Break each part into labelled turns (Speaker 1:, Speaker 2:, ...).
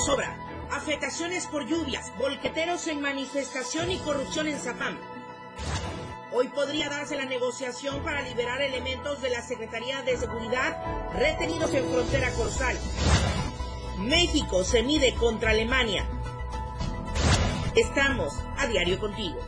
Speaker 1: zozobra, afectaciones por lluvias, volqueteros en manifestación y corrupción en Zapam. Hoy podría darse la negociación para liberar elementos de la Secretaría de Seguridad retenidos en frontera corsal. México se mide contra Alemania. Estamos a diario contigo.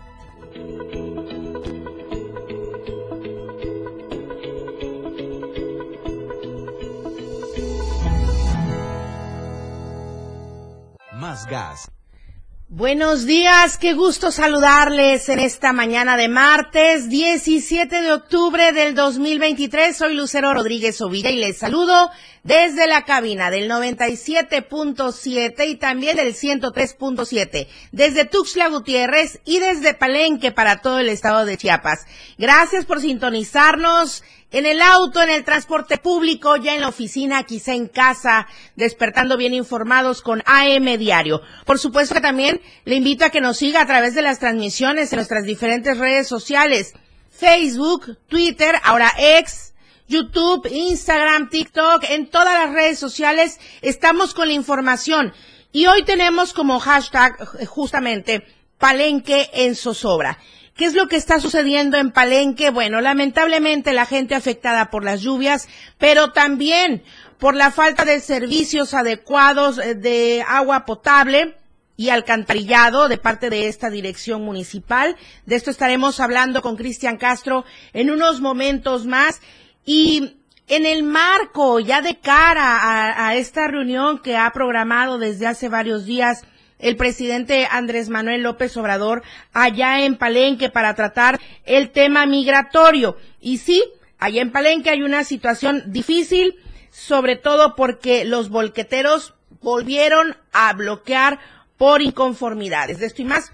Speaker 1: Buenos días, qué gusto saludarles en esta mañana de martes 17 de octubre del 2023. Soy Lucero Rodríguez Ovilla y les saludo desde la cabina del 97.7 y también del 103.7, desde Tuxtla Gutiérrez y desde Palenque para todo el estado de Chiapas. Gracias por sintonizarnos en el auto, en el transporte público, ya en la oficina, quizá en casa, despertando bien informados con AM Diario. Por supuesto que también le invito a que nos siga a través de las transmisiones en nuestras diferentes redes sociales, Facebook, Twitter, ahora X, YouTube, Instagram, TikTok, en todas las redes sociales estamos con la información. Y hoy tenemos como hashtag justamente Palenque en zozobra. ¿Qué es lo que está sucediendo en Palenque? Bueno, lamentablemente la gente afectada por las lluvias, pero también por la falta de servicios adecuados eh, de agua potable y alcantarillado de parte de esta dirección municipal. De esto estaremos hablando con Cristian Castro en unos momentos más. Y en el marco ya de cara a, a esta reunión que ha programado desde hace varios días el presidente Andrés Manuel López Obrador allá en Palenque para tratar el tema migratorio. Y sí, allá en Palenque hay una situación difícil, sobre todo porque los volqueteros volvieron a bloquear por inconformidades. De esto y más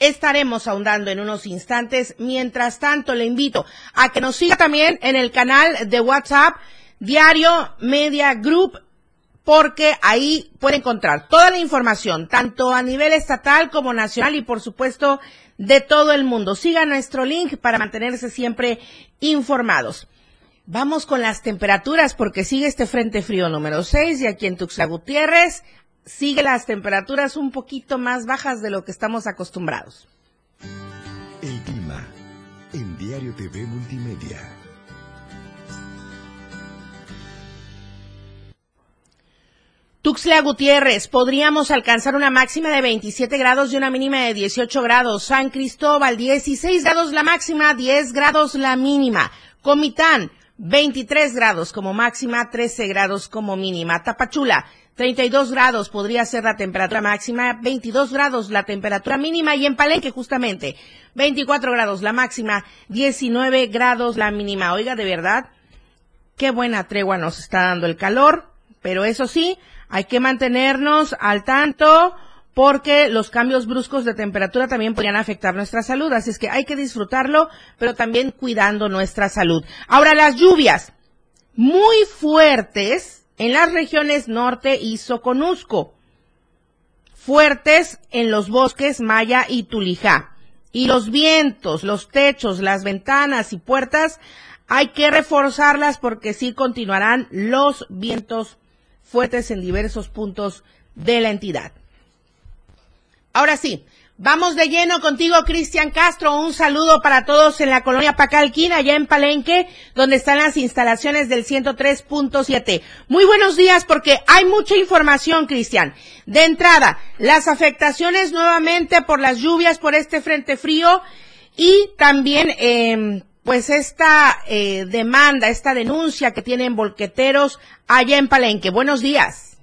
Speaker 1: estaremos ahondando en unos instantes. Mientras tanto, le invito a que nos siga también en el canal de WhatsApp Diario Media Group porque ahí puede encontrar toda la información, tanto a nivel estatal como nacional y por supuesto de todo el mundo. Siga nuestro link para mantenerse siempre informados. Vamos con las temperaturas porque sigue este frente frío número 6 y aquí en Tuxtla Gutiérrez sigue las temperaturas un poquito más bajas de lo que estamos acostumbrados.
Speaker 2: El clima en Diario TV Multimedia.
Speaker 1: Tuxtla Gutiérrez, podríamos alcanzar una máxima de 27 grados y una mínima de 18 grados. San Cristóbal, 16 grados la máxima, 10 grados la mínima. Comitán, 23 grados como máxima, 13 grados como mínima. Tapachula, 32 grados podría ser la temperatura máxima, 22 grados la temperatura mínima y en Palenque justamente 24 grados la máxima, 19 grados la mínima. Oiga, de verdad, qué buena tregua nos está dando el calor, pero eso sí, hay que mantenernos al tanto porque los cambios bruscos de temperatura también podrían afectar nuestra salud. Así es que hay que disfrutarlo, pero también cuidando nuestra salud. Ahora, las lluvias muy fuertes en las regiones norte y Soconusco. Fuertes en los bosques Maya y Tulijá. Y los vientos, los techos, las ventanas y puertas, hay que reforzarlas porque sí continuarán los vientos fuertes en diversos puntos de la entidad. Ahora sí, vamos de lleno contigo, Cristian Castro. Un saludo para todos en la colonia Pacalquín, allá en Palenque, donde están las instalaciones del 103.7. Muy buenos días, porque hay mucha información, Cristian. De entrada, las afectaciones nuevamente por las lluvias, por este frente frío y también, eh, pues esta eh, demanda, esta denuncia que tienen volqueteros allá en Palenque. Buenos días.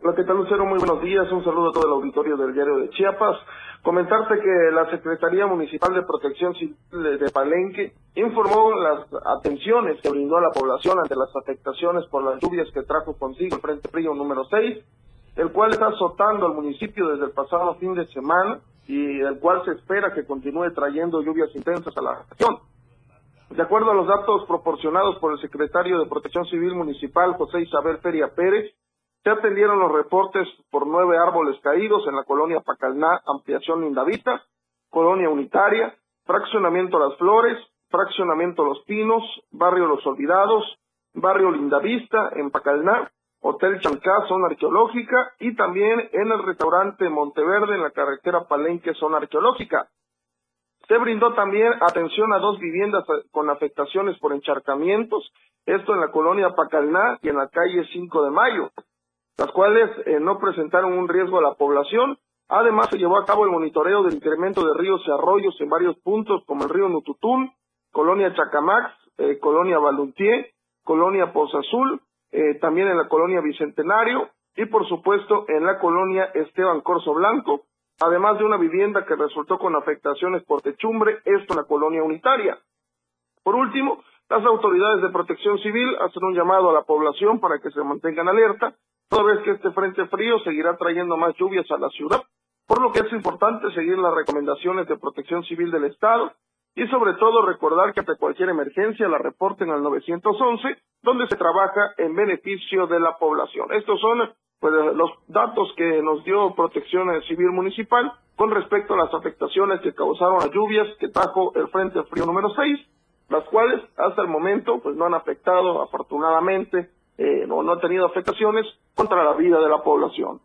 Speaker 3: Hola, ¿qué tal Lucero? Muy buenos días. Un saludo a todo el auditorio del diario de Chiapas. Comentarte que la Secretaría Municipal de Protección Civil de Palenque informó las atenciones que brindó a la población ante las afectaciones por las lluvias que trajo consigo el Frente Frío número 6, el cual está azotando al municipio desde el pasado fin de semana y el cual se espera que continúe trayendo lluvias intensas a la región. De acuerdo a los datos proporcionados por el secretario de Protección Civil Municipal, José Isabel Feria Pérez, se atendieron los reportes por nueve árboles caídos en la colonia Pacalná, ampliación Lindavita, colonia unitaria, fraccionamiento Las Flores, fraccionamiento Los Pinos, barrio Los Olvidados, barrio Lindavista en Pacalná, Hotel Chancá, zona arqueológica, y también en el restaurante Monteverde, en la carretera Palenque, zona arqueológica. Se brindó también atención a dos viviendas con afectaciones por encharcamientos, esto en la colonia Pacalná y en la calle 5 de Mayo, las cuales eh, no presentaron un riesgo a la población. Además, se llevó a cabo el monitoreo del incremento de ríos y arroyos en varios puntos, como el río Nututún, colonia Chacamax, eh, colonia Baluntier, colonia Poza Azul, eh, también en la colonia Bicentenario y por supuesto en la colonia Esteban Corso Blanco, además de una vivienda que resultó con afectaciones por techumbre, esto en la colonia unitaria. Por último, las autoridades de protección civil hacen un llamado a la población para que se mantengan alerta, toda vez que este frente frío seguirá trayendo más lluvias a la ciudad, por lo que es importante seguir las recomendaciones de protección civil del Estado y sobre todo recordar que ante cualquier emergencia la reporten al 911, donde se trabaja en beneficio de la población. Estos son pues, los datos que nos dio Protección Civil Municipal con respecto a las afectaciones que causaron las lluvias que trajo el Frente Frío número 6, las cuales hasta el momento pues no han afectado afortunadamente eh, no, no han tenido afectaciones contra la vida de la población.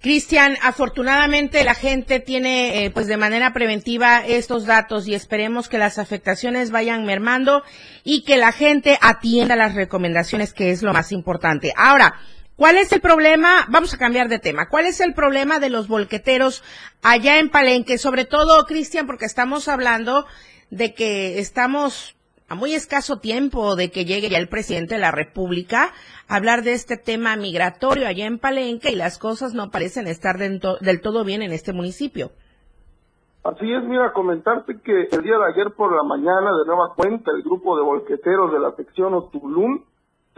Speaker 1: Cristian, afortunadamente la gente tiene eh, pues de manera preventiva estos datos y esperemos que las afectaciones vayan mermando y que la gente atienda las recomendaciones que es lo más importante. Ahora, ¿cuál es el problema? Vamos a cambiar de tema. ¿Cuál es el problema de los volqueteros allá en Palenque? Sobre todo, Cristian, porque estamos hablando de que estamos a muy escaso tiempo de que llegue ya el presidente de la República a hablar de este tema migratorio allá en Palenque y las cosas no parecen estar del todo bien en este municipio.
Speaker 3: Así es, mira, comentarte que el día de ayer por la mañana, de nueva cuenta, el grupo de volqueteros de la sección Otulum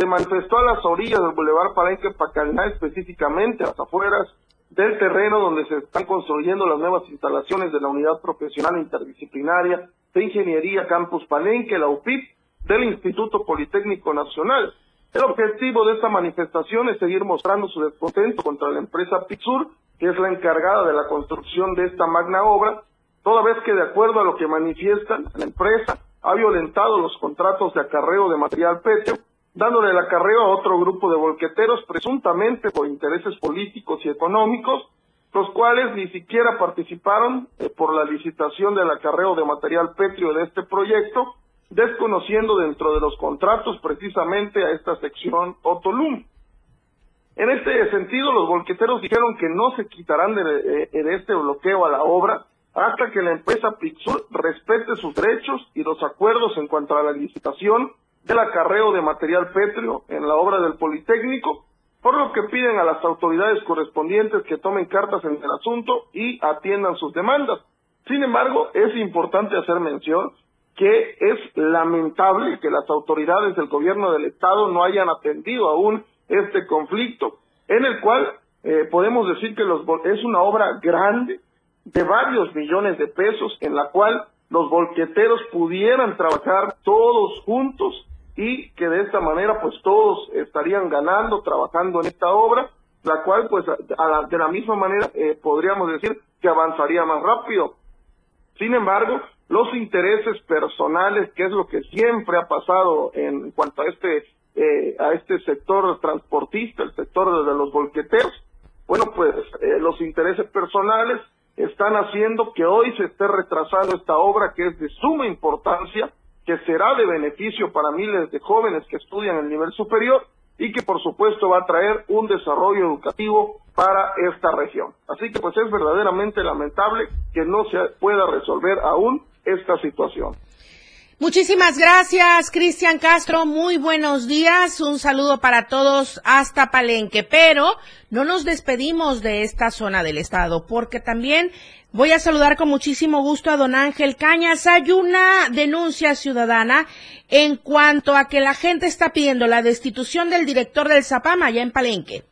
Speaker 3: se manifestó a las orillas del Boulevard Palenque Pacalná, específicamente a las afueras del terreno donde se están construyendo las nuevas instalaciones de la Unidad Profesional Interdisciplinaria de Ingeniería Campus Palenque, la UPIP, del Instituto Politécnico Nacional. El objetivo de esta manifestación es seguir mostrando su descontento contra la empresa Pixur, que es la encargada de la construcción de esta magna obra, toda vez que de acuerdo a lo que manifiestan, la empresa ha violentado los contratos de acarreo de material pétreo, dándole el acarreo a otro grupo de volqueteros presuntamente por intereses políticos y económicos, los cuales ni siquiera participaron eh, por la licitación del acarreo de material pétreo de este proyecto, desconociendo dentro de los contratos precisamente a esta sección Otolum. En este sentido, los volqueteros dijeron que no se quitarán de, eh, de, este bloqueo a la obra hasta que la empresa Pixur respete sus derechos y los acuerdos en cuanto a la licitación del acarreo de material pétreo en la obra del Politécnico por lo que piden a las autoridades correspondientes que tomen cartas en el asunto y atiendan sus demandas. Sin embargo, es importante hacer mención que es lamentable que las autoridades del gobierno del estado no hayan atendido aún este conflicto, en el cual eh, podemos decir que los, es una obra grande de varios millones de pesos en la cual los volqueteros pudieran trabajar todos juntos y que de esta manera pues todos estarían ganando trabajando en esta obra, la cual pues de la misma manera eh, podríamos decir que avanzaría más rápido. Sin embargo, los intereses personales, que es lo que siempre ha pasado en cuanto a este eh, a este sector transportista, el sector de los volqueteros, bueno pues eh, los intereses personales están haciendo que hoy se esté retrasando esta obra que es de suma importancia que será de beneficio para miles de jóvenes que estudian el nivel superior y que por supuesto va a traer un desarrollo educativo para esta región. Así que pues es verdaderamente lamentable que no se pueda resolver aún esta situación.
Speaker 1: Muchísimas gracias, Cristian Castro. Muy buenos días. Un saludo para todos hasta Palenque. Pero no nos despedimos de esta zona del estado, porque también voy a saludar con muchísimo gusto a don Ángel Cañas. Hay una denuncia ciudadana en cuanto a que la gente está pidiendo la destitución del director del Zapama allá en Palenque.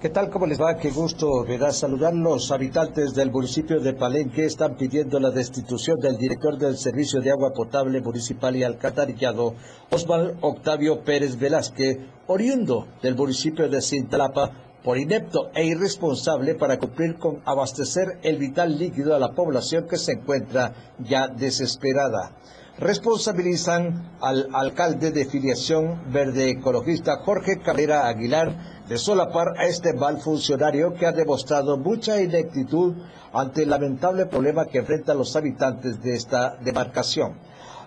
Speaker 4: ¿Qué tal? ¿Cómo les va? Qué gusto, ¿verdad? Saludar los habitantes del municipio de Palenque. Están pidiendo la destitución del director del Servicio de Agua Potable Municipal y Alcantarillado, Osvaldo Octavio Pérez Velázquez, oriundo del municipio de Cintalapa, por inepto e irresponsable para cumplir con abastecer el vital líquido a la población que se encuentra ya desesperada. responsabilizan al alcalde de filiación verde ecologista Jorge Cabrera Aguilar de solapar a este mal funcionario que ha demostrado mucha ineptitud ante el lamentable problema que enfrentan los habitantes de esta demarcación.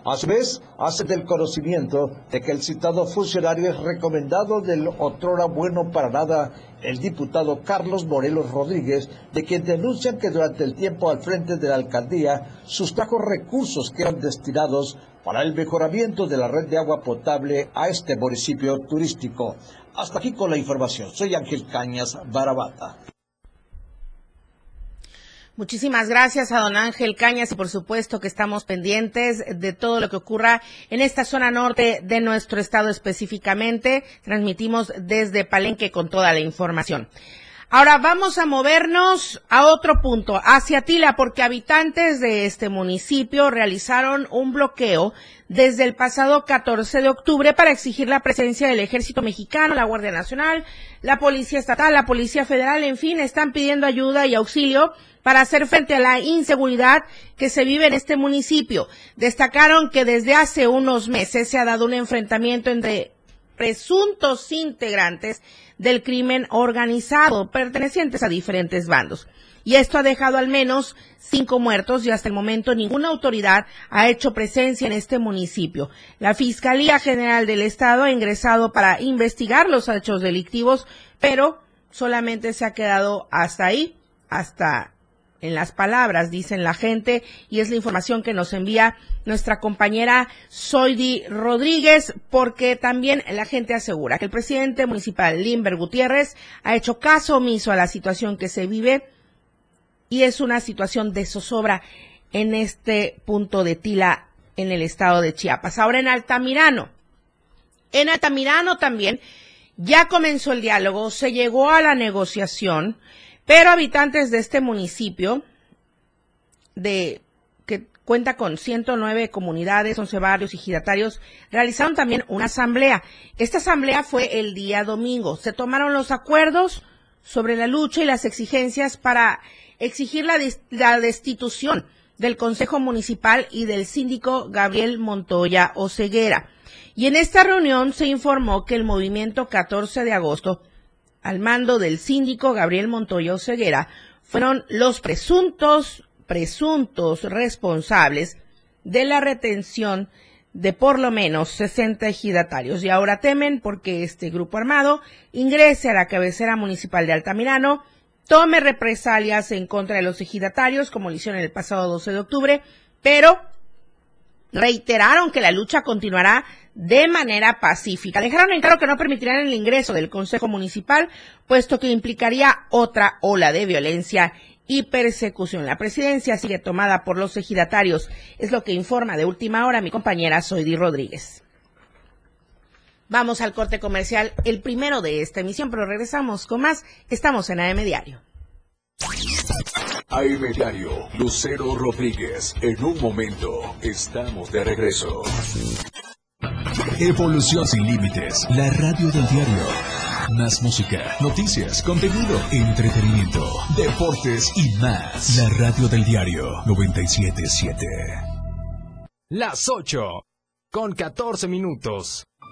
Speaker 4: A su vez, hace del conocimiento de que el citado funcionario es recomendado del otrora bueno para nada el diputado Carlos Morelos Rodríguez, de quien denuncian que durante el tiempo al frente de la alcaldía sustrajo recursos que eran destinados para el mejoramiento de la red de agua potable a este municipio turístico. Hasta aquí con la información. Soy Ángel Cañas Barabata.
Speaker 1: Muchísimas gracias a don Ángel Cañas y por supuesto que estamos pendientes de todo lo que ocurra en esta zona norte de nuestro estado específicamente. Transmitimos desde Palenque con toda la información. Ahora vamos a movernos a otro punto, hacia Tila, porque habitantes de este municipio realizaron un bloqueo desde el pasado 14 de octubre para exigir la presencia del ejército mexicano, la Guardia Nacional, la Policía Estatal, la Policía Federal, en fin, están pidiendo ayuda y auxilio para hacer frente a la inseguridad que se vive en este municipio. Destacaron que desde hace unos meses se ha dado un enfrentamiento entre presuntos integrantes del crimen organizado pertenecientes a diferentes bandos. Y esto ha dejado al menos cinco muertos y hasta el momento ninguna autoridad ha hecho presencia en este municipio. La Fiscalía General del Estado ha ingresado para investigar los hechos delictivos, pero solamente se ha quedado hasta ahí, hasta en las palabras, dicen la gente, y es la información que nos envía nuestra compañera Soidi Rodríguez, porque también la gente asegura que el presidente municipal Limber Gutiérrez ha hecho caso omiso a la situación que se vive y es una situación de zozobra en este punto de Tila en el estado de Chiapas. Ahora en Altamirano. En Altamirano también ya comenzó el diálogo, se llegó a la negociación pero habitantes de este municipio, de que cuenta con 109 comunidades, 11 barrios y giratarios, realizaron también una asamblea. Esta asamblea fue el día domingo. Se tomaron los acuerdos sobre la lucha y las exigencias para exigir la, la destitución del Consejo Municipal y del síndico Gabriel Montoya Oceguera. Y en esta reunión se informó que el movimiento 14 de agosto al mando del síndico Gabriel Montoya Oseguera fueron los presuntos, presuntos responsables de la retención de por lo menos 60 ejidatarios. Y ahora temen porque este grupo armado ingrese a la cabecera municipal de Altamirano, tome represalias en contra de los ejidatarios como lo hicieron el pasado 12 de octubre, pero reiteraron que la lucha continuará de manera pacífica. Dejaron en claro que no permitirán el ingreso del Consejo Municipal, puesto que implicaría otra ola de violencia y persecución. La presidencia sigue tomada por los ejidatarios, es lo que informa de última hora mi compañera Soidi Rodríguez. Vamos al corte comercial, el primero de esta emisión, pero regresamos con más. Estamos en AM Diario.
Speaker 2: AM Diario, Lucero Rodríguez. En un momento, estamos de regreso. Evolución sin límites, la radio del diario. Más música, noticias, contenido, entretenimiento, deportes y más. La radio del diario 977.
Speaker 5: Las 8 con 14 minutos.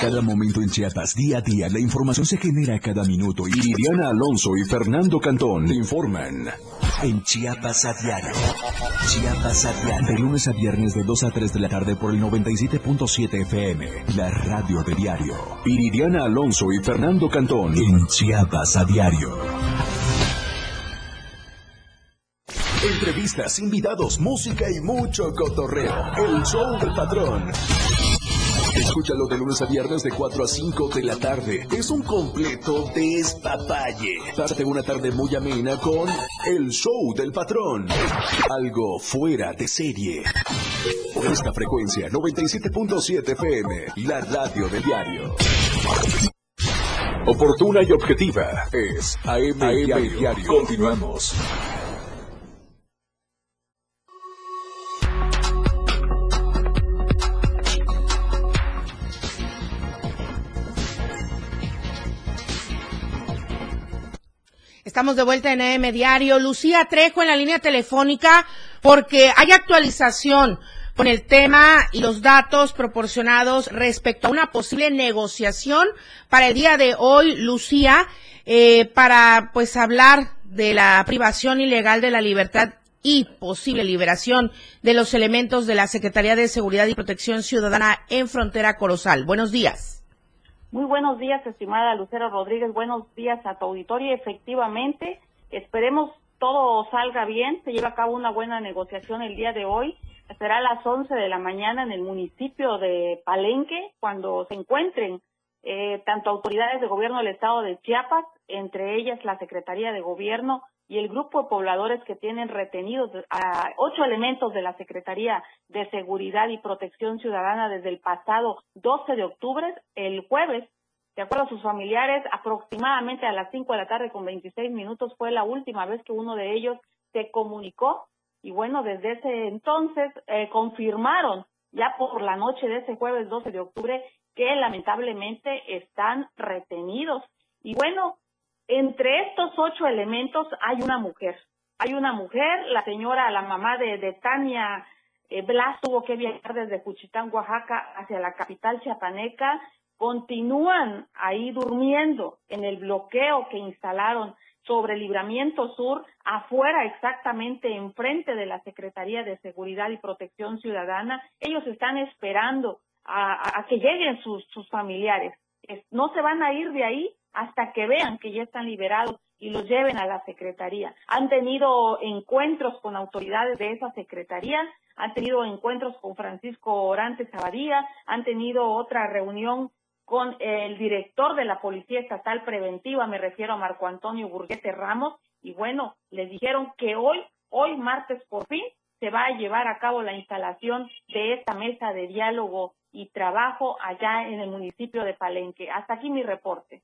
Speaker 2: Cada momento en Chiapas, día a día, la información se genera cada minuto y Liliana Alonso y Fernando Cantón informan. en Chiapas a diario. Chiapas a diario. De lunes a viernes de 2 a 3 de la tarde por el 97.7 FM. La radio de diario. Iridiana Alonso y Fernando Cantón en Chiapas a diario. Entrevistas, invitados, música y mucho cotorreo. El show del patrón. Escúchalo de lunes a viernes de 4 a 5 de la tarde. Es un completo despapalle. Pásate una tarde muy amena con El Show del Patrón. Algo fuera de serie. Por esta frecuencia, 97.7 FM, la radio del diario. Oportuna y objetiva es AM, diario. Continuamos.
Speaker 1: Estamos de vuelta en AM Diario. Lucía Trejo en la línea telefónica porque hay actualización con el tema y los datos proporcionados respecto a una posible negociación para el día de hoy, Lucía, eh, para pues hablar de la privación ilegal de la libertad y posible liberación de los elementos de la Secretaría de Seguridad y Protección Ciudadana en Frontera Corozal. Buenos días.
Speaker 6: Muy buenos días, estimada Lucero Rodríguez. Buenos días a tu auditorio. Efectivamente, esperemos todo salga bien. Se lleva a cabo una buena negociación el día de hoy. Será a las 11 de la mañana en el municipio de Palenque, cuando se encuentren eh, tanto autoridades de gobierno del estado de Chiapas, entre ellas la Secretaría de Gobierno y el grupo de pobladores que tienen retenidos a ocho elementos de la Secretaría de Seguridad y Protección Ciudadana desde el pasado 12 de octubre, el jueves, de acuerdo a sus familiares, aproximadamente a las 5 de la tarde con 26 minutos fue la última vez que uno de ellos se comunicó y bueno, desde ese entonces eh, confirmaron ya por la noche de ese jueves 12 de octubre que lamentablemente están retenidos. Y bueno, entre estos ocho elementos hay una mujer. Hay una mujer, la señora, la mamá de, Tania eh, Blas tuvo que viajar desde Cuchitán, Oaxaca, hacia la capital chiapaneca. Continúan ahí durmiendo en el bloqueo que instalaron sobre Libramiento Sur, afuera exactamente enfrente de la Secretaría de Seguridad y Protección Ciudadana. Ellos están esperando a, que lleguen sus familiares. no se van a ir de ahí hasta que vean que ya están liberados y los lleven a la Secretaría. Han tenido encuentros con autoridades de esa Secretaría, han tenido encuentros con Francisco Orantes Abadía, han tenido otra reunión con el director de la Policía Estatal Preventiva, me refiero a Marco Antonio Burguete Ramos, y bueno, les dijeron que hoy, hoy martes por fin, se va a llevar a cabo la instalación de esta mesa de diálogo y trabajo allá en el municipio de Palenque. Hasta aquí mi reporte.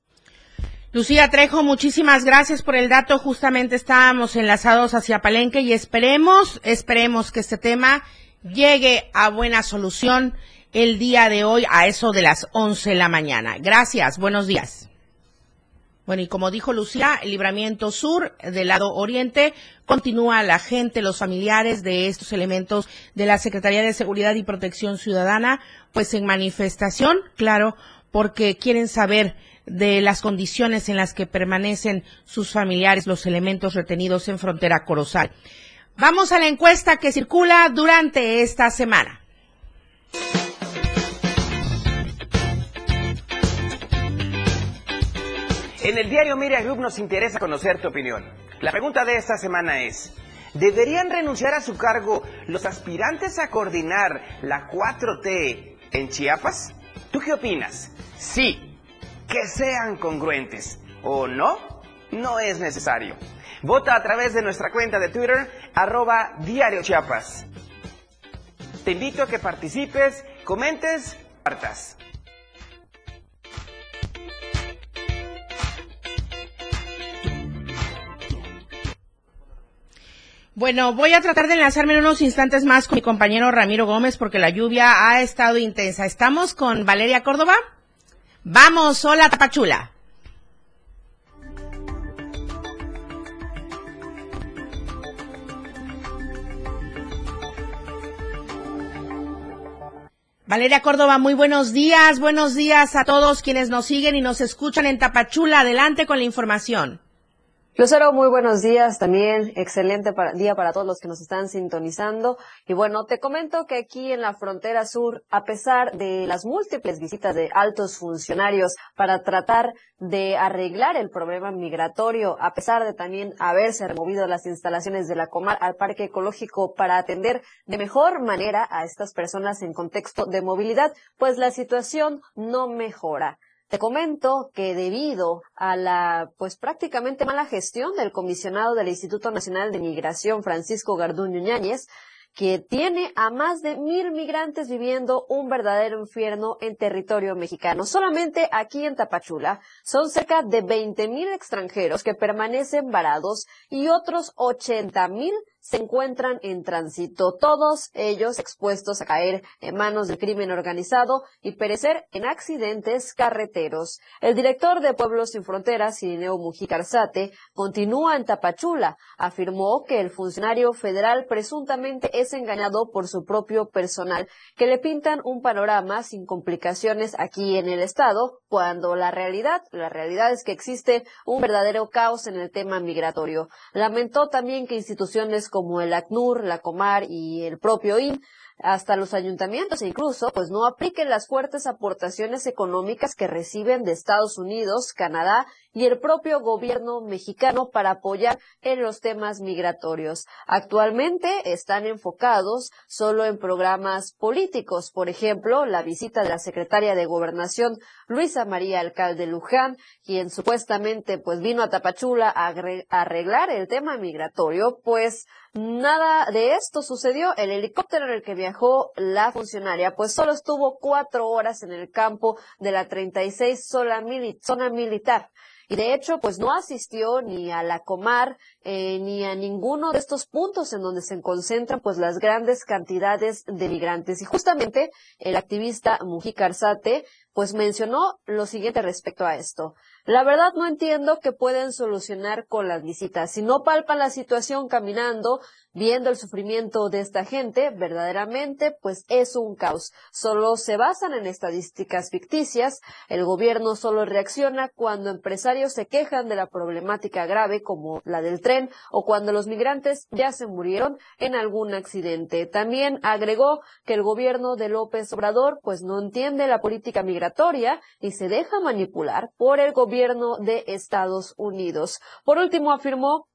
Speaker 1: Lucía Trejo, muchísimas gracias por el dato. Justamente estábamos enlazados hacia Palenque y esperemos, esperemos que este tema llegue a buena solución el día de hoy a eso de las 11 de la mañana. Gracias, buenos días. Bueno, y como dijo Lucía, el libramiento sur del lado oriente continúa la gente, los familiares de estos elementos de la Secretaría de Seguridad y Protección Ciudadana, pues en manifestación, claro, porque quieren saber de las condiciones en las que permanecen sus familiares, los elementos retenidos en frontera Corozal. Vamos a la encuesta que circula durante esta semana.
Speaker 7: En el diario Miria Group nos interesa conocer tu opinión. La pregunta de esta semana es, ¿deberían renunciar a su cargo los aspirantes a coordinar la 4T en Chiapas? ¿Tú qué opinas? Sí, que sean congruentes. ¿O no? No es necesario. Vota a través de nuestra cuenta de Twitter, arroba Diario. Te invito a que participes, comentes, partas.
Speaker 1: Bueno, voy a tratar de enlazarme en unos instantes más con mi compañero Ramiro Gómez porque la lluvia ha estado intensa. ¿Estamos con Valeria Córdoba? Vamos, hola Tapachula. Valeria Córdoba, muy buenos días, buenos días a todos quienes nos siguen y nos escuchan en Tapachula. Adelante con la información.
Speaker 8: Lucero, muy buenos días también. Excelente día para todos los que nos están sintonizando. Y bueno, te comento que aquí en la frontera sur, a pesar de las múltiples visitas de altos funcionarios para tratar de arreglar el problema migratorio, a pesar de también haberse removido las instalaciones de la Comar al Parque Ecológico para atender de mejor manera a estas personas en contexto de movilidad, pues la situación no mejora. Te comento que debido a la, pues prácticamente mala gestión del comisionado del Instituto Nacional de Migración, Francisco Garduño Ñáñez, que tiene a más de mil migrantes viviendo un verdadero infierno en territorio mexicano. Solamente aquí en Tapachula son cerca de 20 mil extranjeros que permanecen varados y otros 80 mil se encuentran en tránsito, todos ellos expuestos a caer en manos del crimen organizado y perecer en accidentes carreteros. El director de Pueblos Sin Fronteras, Irineo Mujica Arzate, continúa en Tapachula. Afirmó que el funcionario federal presuntamente es engañado por su propio personal, que le pintan un panorama sin complicaciones aquí en el estado, cuando la realidad, la realidad es que existe un verdadero caos en el tema migratorio. Lamentó también que instituciones como el ACNUR, la Comar y el propio IN hasta los ayuntamientos e incluso pues no apliquen las fuertes aportaciones económicas que reciben de Estados Unidos, Canadá y el propio gobierno mexicano para apoyar en los temas migratorios. Actualmente están enfocados solo en programas políticos, por ejemplo, la visita de la secretaria de Gobernación Luisa María Alcalde Luján, quien supuestamente pues vino a Tapachula a arreglar el tema migratorio, pues nada de esto sucedió. El helicóptero en el que viajó la funcionaria pues solo estuvo cuatro horas en el campo de la 36 zona militar. Y de hecho, pues no asistió ni a la Comar eh, ni a ninguno de estos puntos en donde se concentran pues las grandes cantidades de migrantes. Y justamente el activista Mujica pues mencionó lo siguiente respecto a esto. La verdad no entiendo que pueden solucionar con las visitas. Si no palpan la situación caminando, viendo el sufrimiento de esta gente, verdaderamente, pues es un caos. Solo se basan en estadísticas ficticias. El gobierno solo reacciona cuando empresarios se quejan de la problemática grave como la del tren o cuando los migrantes ya se murieron en algún accidente. También agregó que el gobierno de López Obrador pues no entiende la política migratoria y se deja manipular por el gobierno gobierno de Estados Unidos. Por último, afirmó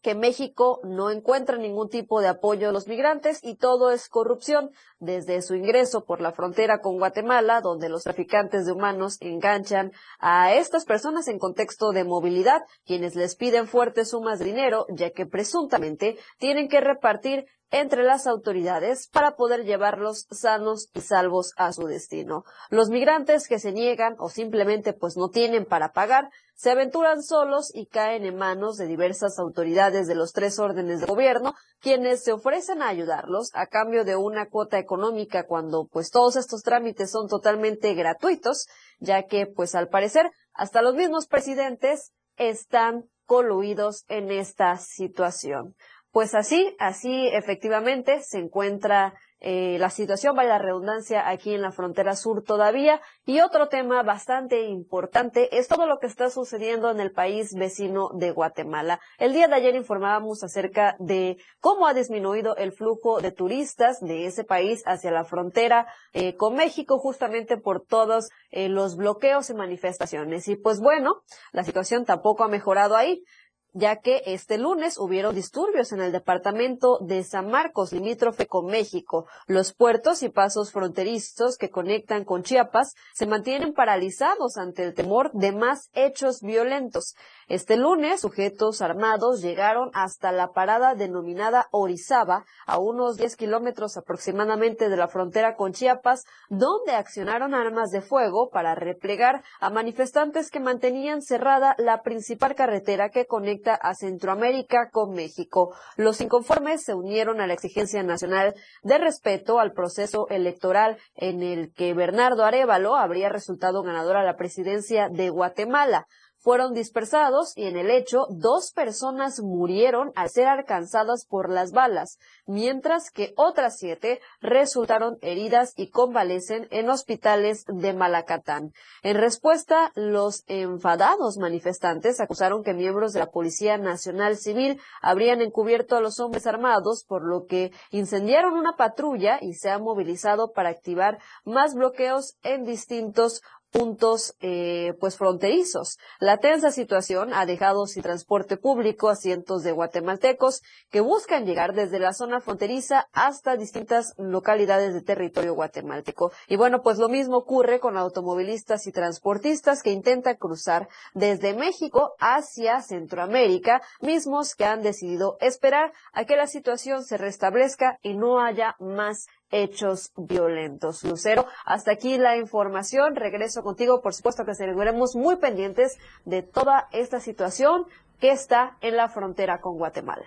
Speaker 8: que México no encuentra ningún tipo de apoyo a los migrantes y todo es corrupción, desde su ingreso por la frontera con Guatemala, donde los traficantes de humanos enganchan a estas personas en contexto de movilidad, quienes les piden fuertes sumas de dinero, ya que presuntamente tienen que repartir entre las autoridades para poder llevarlos sanos y salvos a su destino. Los migrantes que se niegan o simplemente pues no tienen para pagar se aventuran solos y caen en manos de diversas autoridades de los tres órdenes de gobierno, quienes se ofrecen a ayudarlos a cambio de una cuota económica cuando pues todos estos trámites son totalmente gratuitos, ya que pues al parecer hasta los mismos presidentes están coluidos en esta situación. Pues así, así efectivamente se encuentra eh, la situación, vaya la redundancia, aquí en la frontera sur todavía. Y otro tema bastante importante es todo lo que está sucediendo en el país vecino de Guatemala. El día de ayer informábamos acerca de cómo ha disminuido el flujo de turistas de ese país hacia la frontera eh, con México justamente por todos eh, los bloqueos y manifestaciones. Y pues bueno, la situación tampoco ha mejorado ahí ya que este lunes hubieron disturbios en el departamento de San Marcos, limítrofe con México. Los puertos y pasos fronterizos que conectan con Chiapas se mantienen paralizados ante el temor de más hechos violentos. Este lunes, sujetos armados llegaron hasta la parada denominada Orizaba, a unos 10 kilómetros aproximadamente de la frontera con Chiapas, donde accionaron armas de fuego para replegar a manifestantes que mantenían cerrada la principal carretera que conecta a Centroamérica con México. Los inconformes se unieron a la exigencia nacional de respeto al proceso electoral en el que Bernardo Arevalo habría resultado ganador a la presidencia de Guatemala. Fueron dispersados y en el hecho dos personas murieron al ser alcanzadas por las balas, mientras que otras siete resultaron heridas y convalecen en hospitales de Malacatán. En respuesta, los enfadados manifestantes acusaron que miembros de la Policía Nacional Civil habrían encubierto a los hombres armados, por lo que incendiaron una patrulla y se ha movilizado para activar más bloqueos en distintos puntos eh, pues fronterizos. La tensa situación ha dejado sin transporte público a cientos de guatemaltecos que buscan llegar desde la zona fronteriza hasta distintas localidades de territorio guatemalteco. Y bueno, pues lo mismo ocurre con automovilistas y transportistas que intentan cruzar desde México hacia Centroamérica, mismos que han decidido esperar a que la situación se restablezca y no haya más hechos violentos. Lucero, hasta aquí la información. Regreso contigo. Por supuesto que seguiremos muy pendientes de toda esta situación que está en la frontera con Guatemala.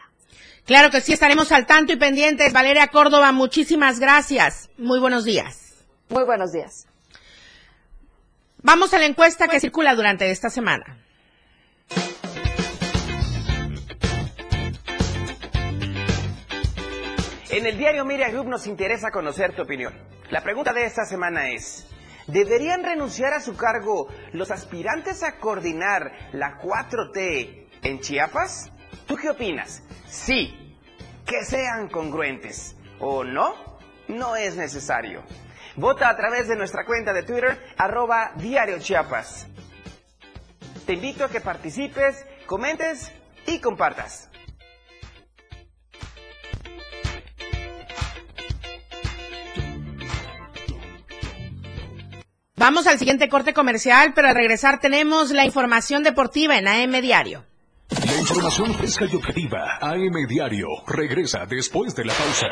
Speaker 1: Claro que sí, estaremos al tanto y pendientes. Valeria Córdoba, muchísimas gracias. Muy buenos días.
Speaker 8: Muy buenos días.
Speaker 1: Vamos a la encuesta que circula durante esta semana.
Speaker 7: En el diario Miria Group nos interesa conocer tu opinión. La pregunta de esta semana es, ¿deberían renunciar a su cargo los aspirantes a coordinar la 4T en Chiapas? ¿Tú qué opinas? Sí, que sean congruentes. ¿O no? No es necesario. Vota a través de nuestra cuenta de Twitter, arroba Diario Chiapas. Te invito a que participes, comentes y compartas.
Speaker 1: Vamos al siguiente corte comercial, pero al regresar tenemos la información deportiva en AM Diario.
Speaker 2: La información fresca y objetiva, AM Diario, regresa después de la pausa.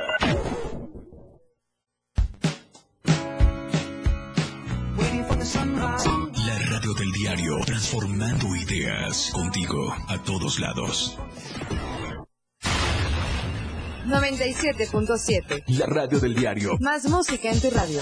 Speaker 2: La radio del diario, transformando ideas, contigo a todos lados.
Speaker 9: 97.7.
Speaker 2: La radio del diario.
Speaker 9: Más música en tu radio.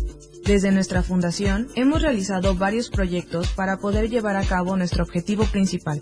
Speaker 10: Desde nuestra fundación hemos realizado varios proyectos para poder llevar a cabo nuestro objetivo principal,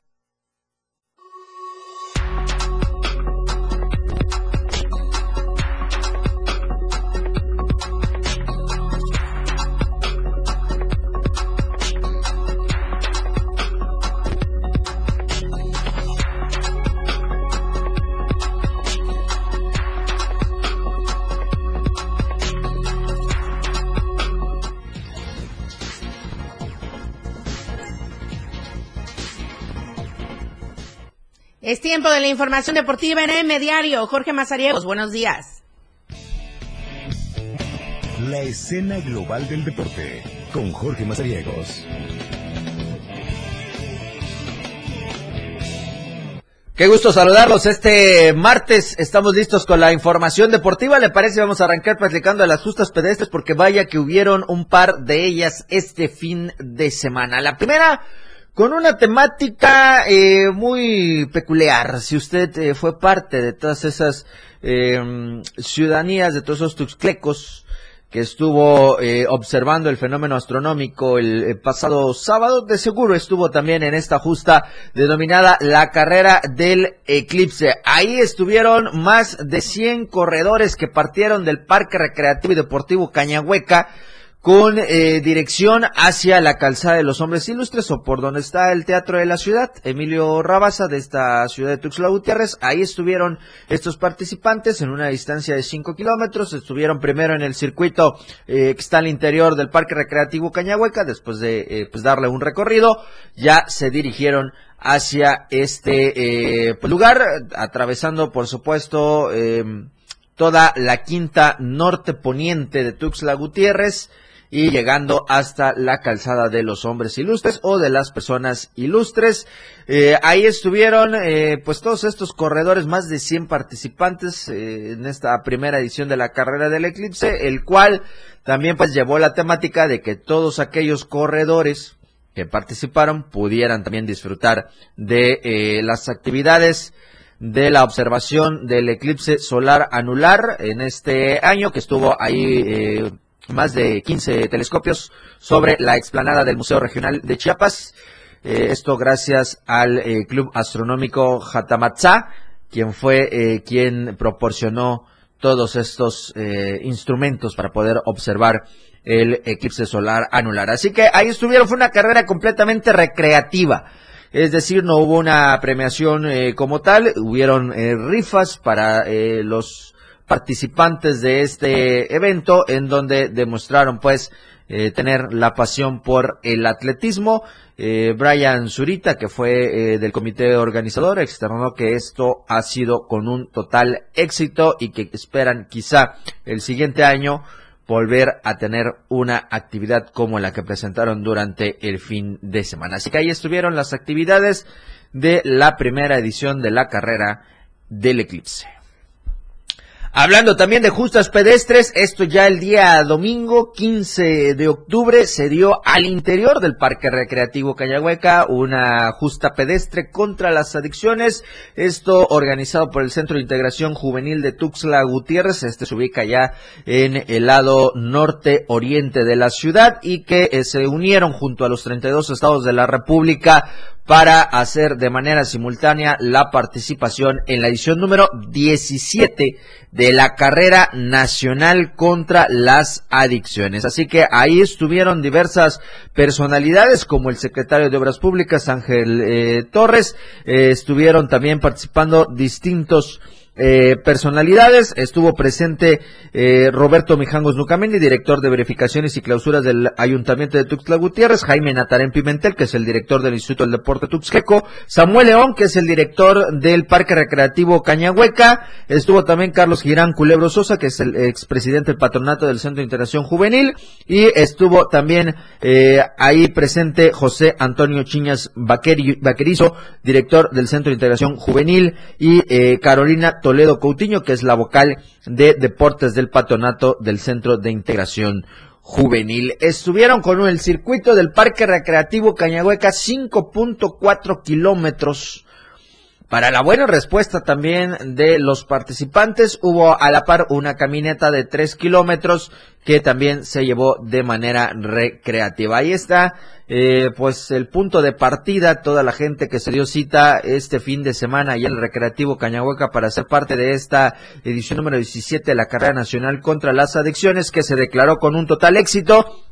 Speaker 1: Tiempo de la información deportiva en M Diario. Jorge Mazariegos, buenos días.
Speaker 2: La escena global del deporte con Jorge Mazariegos.
Speaker 11: Qué gusto saludarlos. Este martes estamos listos con la información deportiva. ¿Le parece? Vamos a arrancar platicando de las justas pedestres porque vaya que hubieron un par de ellas este fin de semana. La primera con una temática eh, muy peculiar. Si usted eh, fue parte de todas esas eh, ciudadanías, de todos esos tuxclecos que estuvo eh, observando el fenómeno astronómico el, el, pasado sábado, de seguro estuvo también en esta justa denominada la carrera del eclipse. Ahí estuvieron más de 100 corredores que partieron del Parque Recreativo y Deportivo Cañahueca con eh, dirección hacia la calzada de los hombres ilustres o por donde está el Teatro de la Ciudad, Emilio Rabasa de esta ciudad de Tuxtla Gutiérrez. Ahí estuvieron estos participantes en una distancia de 5 kilómetros. Estuvieron primero en el circuito eh, que está al interior del Parque Recreativo Cañahueca, después de eh, pues darle un recorrido, ya se dirigieron hacia este eh, lugar, atravesando por supuesto em, toda la quinta norte poniente de Tuxtla Gutiérrez y llegando hasta la calzada de los hombres ilustres o de las personas ilustres. Eh, ahí estuvieron eh, pues todos estos corredores, más de 100 participantes eh, en esta primera edición de la carrera del eclipse, el cual también pues llevó la temática de que todos aquellos corredores que participaron pudieran también disfrutar de las actividades de la observación del eclipse solar anular en este año que estuvo ahí más de 15 telescopios sobre la explanada del Museo Regional de Chiapas. Eh, esto gracias al eh, Club Astronómico Jatamatzá, quien fue eh, quien proporcionó todos estos instrumentos para poder observar el eclipse solar anular. Así que ahí estuvieron, fue una carrera completamente recreativa. Es decir, no hubo una premiación como tal, hubieron rifas para los participantes de este evento en donde demostraron pues eh, tener la pasión por el atletismo. Eh, Brian Zurita, que fue eh, del comité organizador, externó que esto ha sido con un total éxito y que esperan quizá el siguiente año volver a tener una actividad como la que presentaron durante el fin de semana. Así que ahí estuvieron las actividades de la primera edición de la carrera del eclipse. Hablando también de justas pedestres, esto ya el día domingo 15 de octubre se dio al interior del Parque Recreativo Cañahueca una justa pedestre contra las adicciones. Esto organizado por el Centro de Integración Juvenil de Tuxtla Gutiérrez. Este se ubica ya en el lado norte oriente de la ciudad y que eh, se unieron junto a los 32 estados de la República para hacer de manera simultánea la participación en la edición número 17 de la carrera nacional contra las adicciones. Así que ahí estuvieron diversas personalidades como el secretario de Obras Públicas Ángel eh, Torres, eh, estuvieron también participando distintos eh, personalidades. Estuvo presente eh, Roberto Mijangos Nucamendi, director de verificaciones y clausuras del Ayuntamiento de Tuxtla Gutiérrez, Jaime Natarén Pimentel, que es el director del Instituto del Deporte Tuxqueco, Samuel León, que es el director del Parque Recreativo Cañahueca, estuvo también Carlos Girán Culebro Sosa, que es el expresidente del patronato del Centro de Integración Juvenil, y estuvo también eh, ahí presente José Antonio Chiñas Vaquerizo, director del Centro de Integración Juvenil, y eh, Carolina Toledo Coutinho, que es la vocal de deportes del patronato del Centro de Integración Juvenil. Estuvieron con el circuito del Parque Recreativo Cañahueca 5.4 kilómetros para la buena respuesta también de los participantes, hubo a la par una camineta de tres kilómetros que también se llevó de manera recreativa. Ahí está, eh, pues el punto de partida, toda la gente que se dio cita este fin de semana y el Recreativo Cañahueca para ser parte de esta edición número 17 de la carrera nacional contra las adicciones que se declaró con un total éxito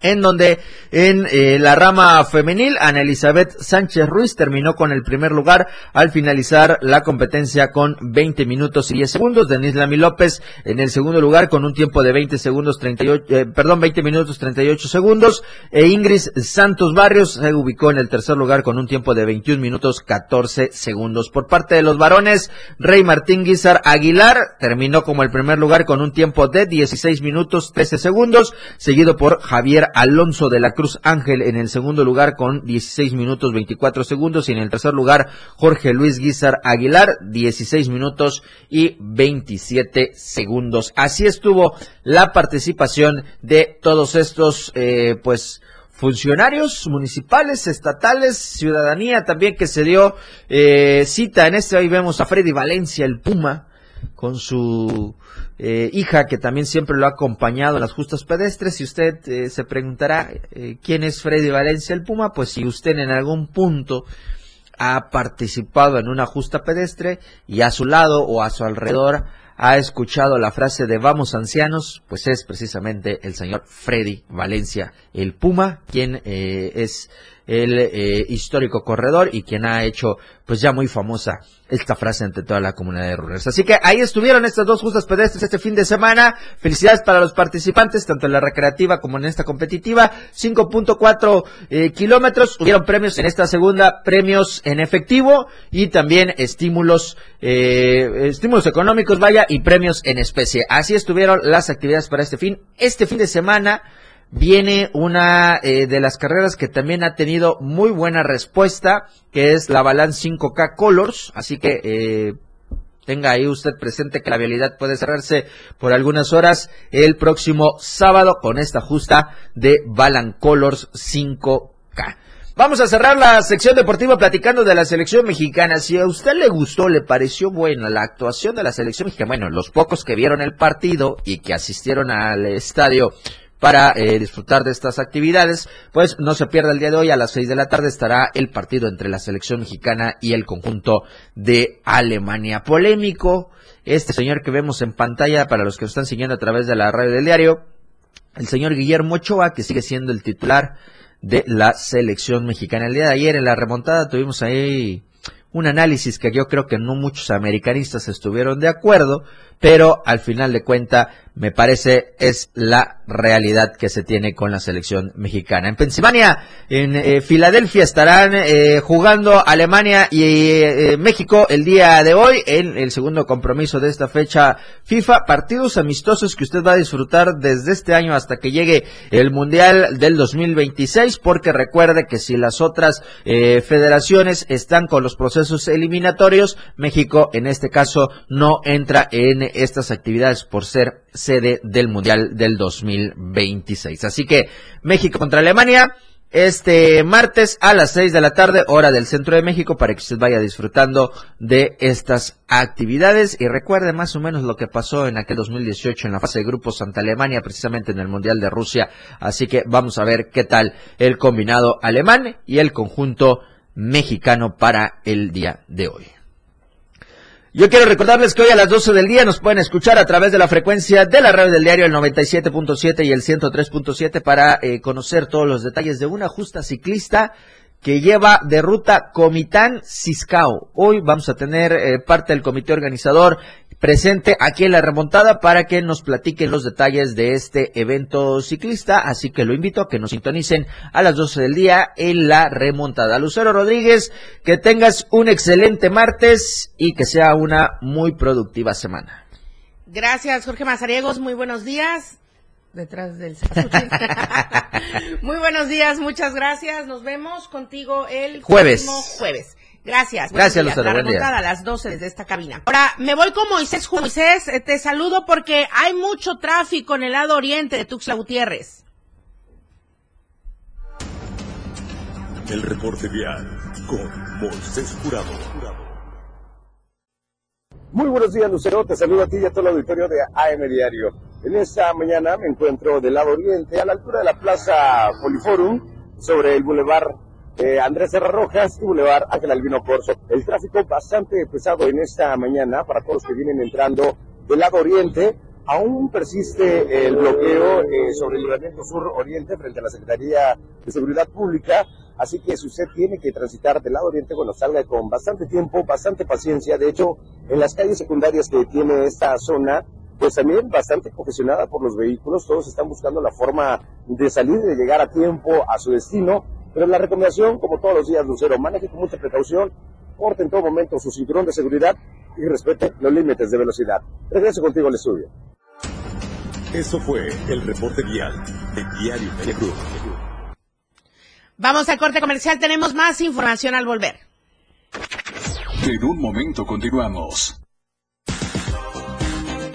Speaker 11: en donde en eh, la rama femenil Ana Elizabeth Sánchez Ruiz terminó con el primer lugar al finalizar la competencia con 20 minutos y 10 segundos. Denis Lamy López en el segundo lugar con un tiempo de 20 segundos 38, eh, perdón, 20 minutos 38 segundos. E Ingrid Santos Barrios se ubicó en el tercer lugar con un tiempo de 21 minutos 14 segundos. Por parte de los varones, Rey Martín Guizar Aguilar terminó como el primer lugar con un tiempo de 16 minutos 13 segundos, seguido por Javier Alonso de la Cruz Ángel en el segundo lugar con 16 minutos 24 segundos y en el tercer lugar Jorge Luis Guizar Aguilar 16 minutos y 27 segundos. Así estuvo la participación de todos estos eh, pues funcionarios municipales, estatales, ciudadanía también que se dio eh, cita en este. Hoy vemos a Freddy Valencia, el Puma, con su eh, hija que también siempre lo ha acompañado en las justas pedestres. Y usted eh, se preguntará eh, quién es Freddy Valencia el Puma, pues si usted en algún punto ha participado en una justa pedestre y a su lado o a su alrededor ha escuchado la frase de vamos ancianos, pues es precisamente el señor Freddy Valencia el Puma, quien es el eh, histórico corredor y quien ha hecho pues ya muy famosa esta frase ante toda la comunidad de runners. Así que ahí estuvieron estas dos justas pedestres este fin de semana. Felicidades para los participantes, tanto en la recreativa como en esta competitiva. 5.4 eh, kilómetros. Hubieron premios en esta segunda, premios en efectivo y también estímulos, eh, estímulos económicos, vaya, y premios en especie. Así estuvieron las actividades para este fin. Este fin de semana viene una eh, de las carreras que también ha tenido muy buena respuesta, que es la Balance 5K Colors, así que eh, tenga ahí usted presente que la vialidad puede cerrarse por algunas horas el próximo sábado con esta justa de Balan Colors 5K. Vamos a cerrar la sección deportiva platicando de la selección mexicana. Si a usted le gustó, le pareció buena la actuación de la selección mexicana, bueno, los pocos que vieron el partido y que asistieron al estadio para eh, disfrutar de estas actividades, pues no se pierda el día de hoy a las seis de la tarde estará el partido entre la selección mexicana y el conjunto de Alemania. Polémico, este señor que vemos en pantalla para los que nos están siguiendo a través de la radio del diario, el señor Guillermo Ochoa, que sigue siendo el titular de la selección mexicana. El día de ayer en la remontada tuvimos ahí un análisis que yo creo que no muchos americanistas estuvieron de acuerdo, pero al final de cuenta me parece es la realidad que se tiene con la selección mexicana. En Pensilvania, en eh, Filadelfia estarán eh, jugando Alemania y eh, México el día de hoy en el segundo compromiso de esta fecha FIFA. Partidos amistosos que usted va a disfrutar desde este año hasta que llegue el Mundial del 2026, porque recuerde que si las otras federaciones están con los procesos eliminatorios, México en este caso no entra en estas actividades por ser sede del Mundial del 2026. Así que México contra Alemania este martes a las 6 de la tarde, hora del centro de México, para que usted vaya disfrutando de estas actividades. Y recuerde más o menos lo que pasó en aquel 2018 en la fase de grupos ante Alemania, precisamente en el Mundial de Rusia. Así que vamos a ver qué tal el combinado alemán y el conjunto mexicano para el día de hoy. Yo quiero recordarles que hoy a las 12 del día nos pueden escuchar a través de la frecuencia de la radio del diario el 97.7 y el 103.7 para eh, conocer todos los detalles de una justa ciclista que lleva de ruta Comitán Ciscao. Hoy vamos a tener eh, parte del comité organizador presente aquí en la remontada para que nos platiquen los detalles de este evento ciclista. Así que lo invito a que nos sintonicen a las 12 del día en la remontada. Lucero Rodríguez, que tengas un excelente martes y que sea una muy productiva semana.
Speaker 1: Gracias, Jorge Mazariegos. Muy buenos días. Detrás del Muy buenos días, muchas gracias. Nos vemos contigo el
Speaker 11: jueves.
Speaker 1: jueves. Gracias.
Speaker 11: Gracias, Lucero.
Speaker 1: La remontada a las 12 desde esta cabina. Ahora, me voy con Moisés. Moisés, eh, te saludo porque hay mucho tráfico en el lado oriente de Tuxtla Gutiérrez.
Speaker 2: El reporte vial con Moisés Jurado.
Speaker 12: Muy buenos días, Lucero. Te saludo a ti y a todo el auditorio de AM Diario. En esta mañana me encuentro del lado oriente, a la altura de la Plaza Poliforum, sobre el Boulevard eh, Andrés Serra Rojas y Boulevard Ángel Albino Corso. El tráfico bastante pesado en esta mañana para todos los que vienen entrando del lado oriente aún persiste el bloqueo eh, sobre el libramiento sur-oriente frente a la Secretaría de Seguridad Pública. Así que si usted tiene que transitar del lado oriente, bueno, salga con bastante tiempo, bastante paciencia. De hecho, en las calles secundarias que tiene esta zona, pues también bastante congestionada por los vehículos. Todos están buscando la forma de salir, de llegar a tiempo a su destino. Pero la recomendación, como todos los días, Lucero, maneje con mucha precaución, corte en todo momento su cinturón de seguridad y respete los límites de velocidad. Regreso contigo al estudio.
Speaker 2: Eso fue el reporte vial de Diario Media Group.
Speaker 1: Vamos al corte comercial, tenemos más información al volver.
Speaker 2: En un momento continuamos.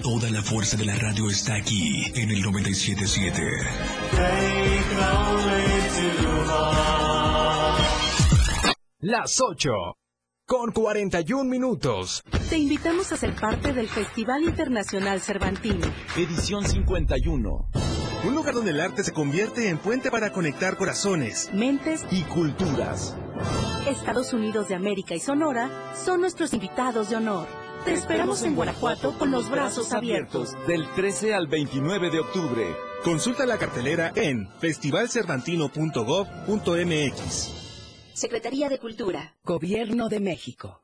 Speaker 13: Toda la fuerza de la radio está aquí en el 977.
Speaker 5: Las 8 con 41 minutos.
Speaker 9: Te invitamos a ser parte del Festival Internacional Cervantino.
Speaker 14: Edición 51. Un lugar donde el arte se convierte en puente para conectar corazones,
Speaker 9: mentes
Speaker 14: y culturas.
Speaker 9: Estados Unidos de América y Sonora son nuestros invitados de honor. Te esperamos en Guanajuato con los brazos abiertos.
Speaker 14: Del 13 al 29 de octubre. Consulta la cartelera en festivalcervantino.gov.mx.
Speaker 9: Secretaría de Cultura.
Speaker 15: Gobierno de México.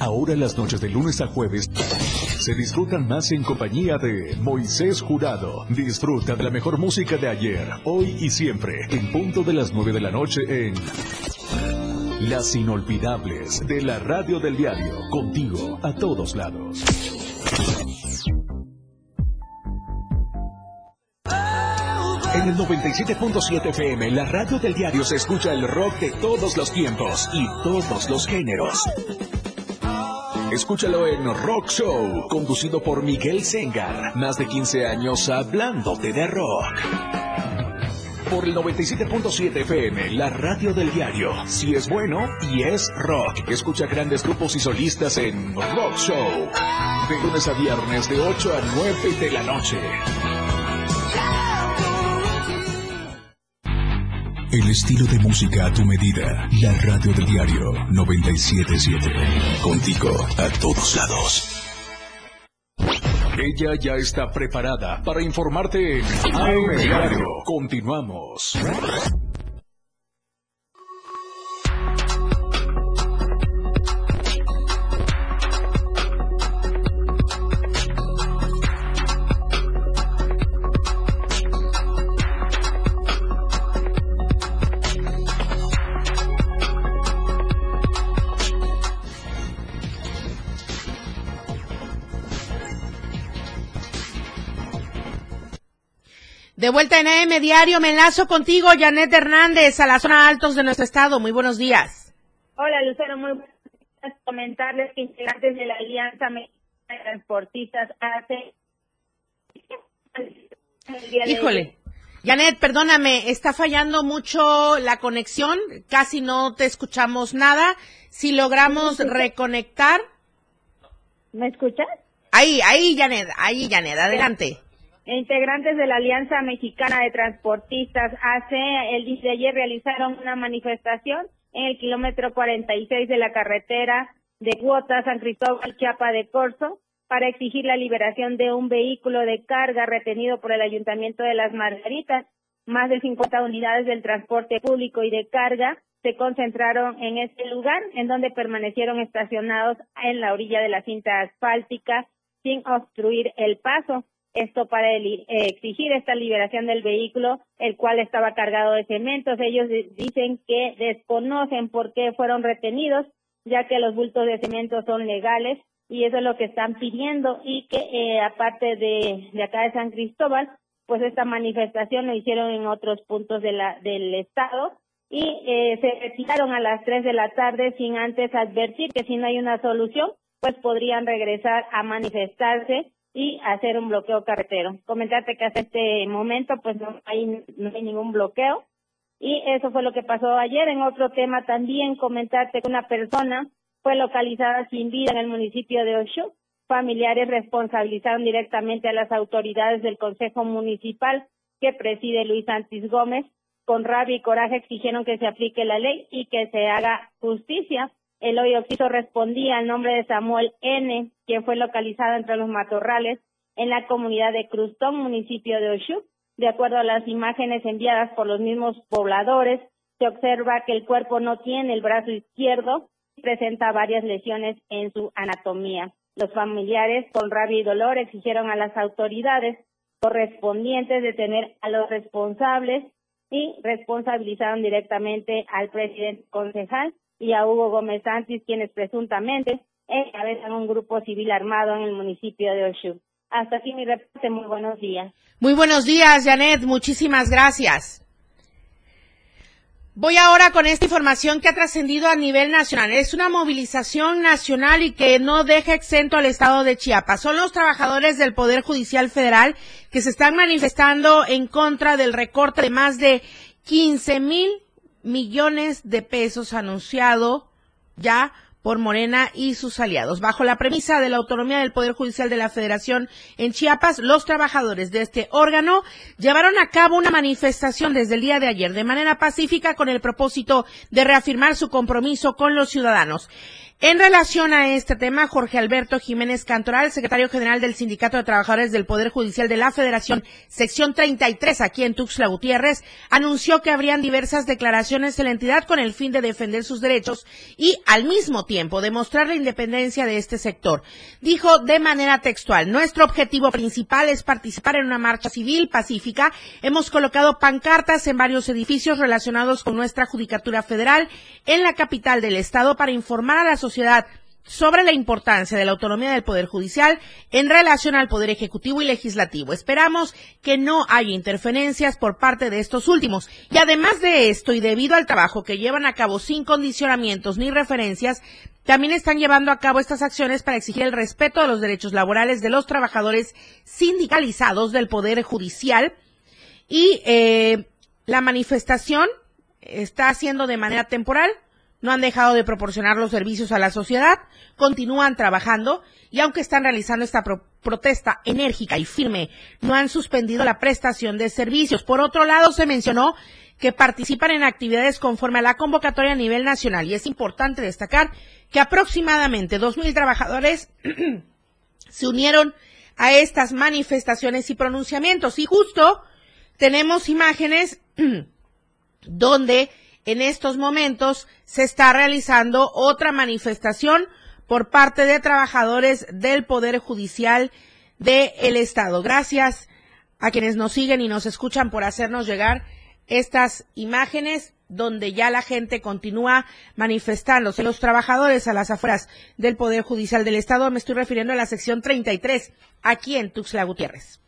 Speaker 2: Ahora las noches de lunes a jueves se disfrutan más en compañía de Moisés Jurado. Disfruta de la mejor música de ayer, hoy y siempre, en punto de las 9 de la noche en Las Inolvidables de la Radio del Diario. Contigo a todos lados. En el 97.7 FM, la radio del diario se escucha el rock de todos los tiempos y todos los géneros. Escúchalo en Rock Show, conducido por Miguel Sengar. Más de 15 años hablándote de rock. Por el 97.7 FM, la radio del diario. Si es bueno y es rock. Escucha grandes grupos y solistas en Rock Show. De lunes a viernes de 8 a 9 de la noche.
Speaker 13: El estilo de música a tu medida. La radio del diario 977. Contigo a todos lados.
Speaker 2: Ella ya está preparada para informarte en AM Diario. Continuamos.
Speaker 1: Diario, me enlazo contigo, Janet Hernández, a la zona altos de nuestro estado. Muy buenos días.
Speaker 16: Hola, Lucero, muy buenos días. Comentarles que integrantes de la Alianza Mexicana de Transportistas hace...
Speaker 1: Híjole. Janet, perdóname, está fallando mucho la conexión, casi no te escuchamos nada. Si logramos reconectar.
Speaker 16: ¿Me escuchas?
Speaker 1: Ahí, ahí, Janet, ahí, Janet, adelante.
Speaker 16: Integrantes de la Alianza Mexicana de Transportistas AC el día de ayer realizaron una manifestación en el kilómetro 46 de la carretera de Cuota San Cristóbal Chiapa de Corzo para exigir la liberación de un vehículo de carga retenido por el Ayuntamiento de Las Margaritas. Más de 50 unidades del transporte público y de carga se concentraron en este lugar, en donde permanecieron estacionados en la orilla de la cinta asfáltica sin obstruir el paso. Esto para eh, exigir esta liberación del vehículo, el cual estaba cargado de cementos. Ellos dicen que desconocen por qué fueron retenidos, ya que los bultos de cemento son legales y eso es lo que están pidiendo y que eh, aparte de, de acá de San Cristóbal, pues esta manifestación lo hicieron en otros puntos de la, del estado y eh, se retiraron a las 3 de la tarde sin antes advertir que si no hay una solución, pues podrían regresar a manifestarse y hacer un bloqueo carretero. Comentarte que hasta este momento pues no hay, no hay ningún bloqueo y eso fue lo que pasó ayer. En otro tema también comentarte que una persona fue localizada sin vida en el municipio de Osho. Familiares responsabilizaron directamente a las autoridades del Consejo Municipal que preside Luis Antis Gómez. Con rabia y coraje exigieron que se aplique la ley y que se haga justicia. El hoy Oxiso respondía al nombre de Samuel N., quien fue localizado entre los matorrales en la comunidad de Crustón, municipio de Oshu. De acuerdo a las imágenes enviadas por los mismos pobladores, se observa que el cuerpo no tiene el brazo izquierdo y presenta varias lesiones en su anatomía. Los familiares, con rabia y dolor, exigieron a las autoridades correspondientes detener a los responsables y responsabilizaron directamente al presidente concejal y a Hugo Gómez Santis, quienes presuntamente encabezan un grupo civil armado en el municipio de Oshu. Hasta aquí mi reporte. Muy buenos días.
Speaker 1: Muy buenos días, Janet. Muchísimas gracias. Voy ahora con esta información que ha trascendido a nivel nacional. Es una movilización nacional y que no deja exento al estado de Chiapas. Son los trabajadores del Poder Judicial Federal que se están manifestando en contra del recorte de más de 15 mil millones de pesos anunciado ya por Morena y sus aliados. Bajo la premisa de la autonomía del Poder Judicial de la Federación en Chiapas, los trabajadores de este órgano llevaron a cabo una manifestación desde el día de ayer de manera pacífica con el propósito de reafirmar su compromiso con los ciudadanos. En relación a este tema, Jorge Alberto Jiménez Cantoral, secretario general del Sindicato de Trabajadores del Poder Judicial de la Federación, sección 33, aquí en Tuxtla Gutiérrez, anunció que habrían diversas declaraciones en la entidad con el fin de defender sus derechos y, al mismo tiempo, demostrar la independencia de este sector. Dijo de manera textual, nuestro objetivo principal es participar en una marcha civil pacífica. Hemos colocado pancartas en varios edificios relacionados con nuestra Judicatura Federal en la capital del Estado para informar a las sociedad sobre la importancia de la autonomía del Poder Judicial en relación al Poder Ejecutivo y Legislativo. Esperamos que no haya interferencias por parte de estos últimos. Y además de esto, y debido al trabajo que llevan a cabo sin condicionamientos ni referencias, también están llevando a cabo estas acciones para exigir el respeto de los derechos laborales de los trabajadores sindicalizados del Poder Judicial. Y eh, la manifestación está haciendo de manera temporal no han dejado de proporcionar los servicios a la sociedad, continúan trabajando y aunque están realizando esta protesta enérgica y firme, no han suspendido la prestación de servicios. Por otro lado, se mencionó que participan en actividades conforme a la convocatoria a nivel nacional y es importante destacar que aproximadamente 2.000 trabajadores se unieron a estas manifestaciones y pronunciamientos y justo tenemos imágenes donde en estos momentos se está realizando otra manifestación por parte de trabajadores del Poder Judicial del Estado. Gracias a quienes nos siguen y nos escuchan por hacernos llegar estas imágenes donde ya la gente continúa manifestándose. Los trabajadores a las afueras del Poder Judicial del Estado, me estoy refiriendo a la sección 33, aquí en Tuxtla Gutiérrez.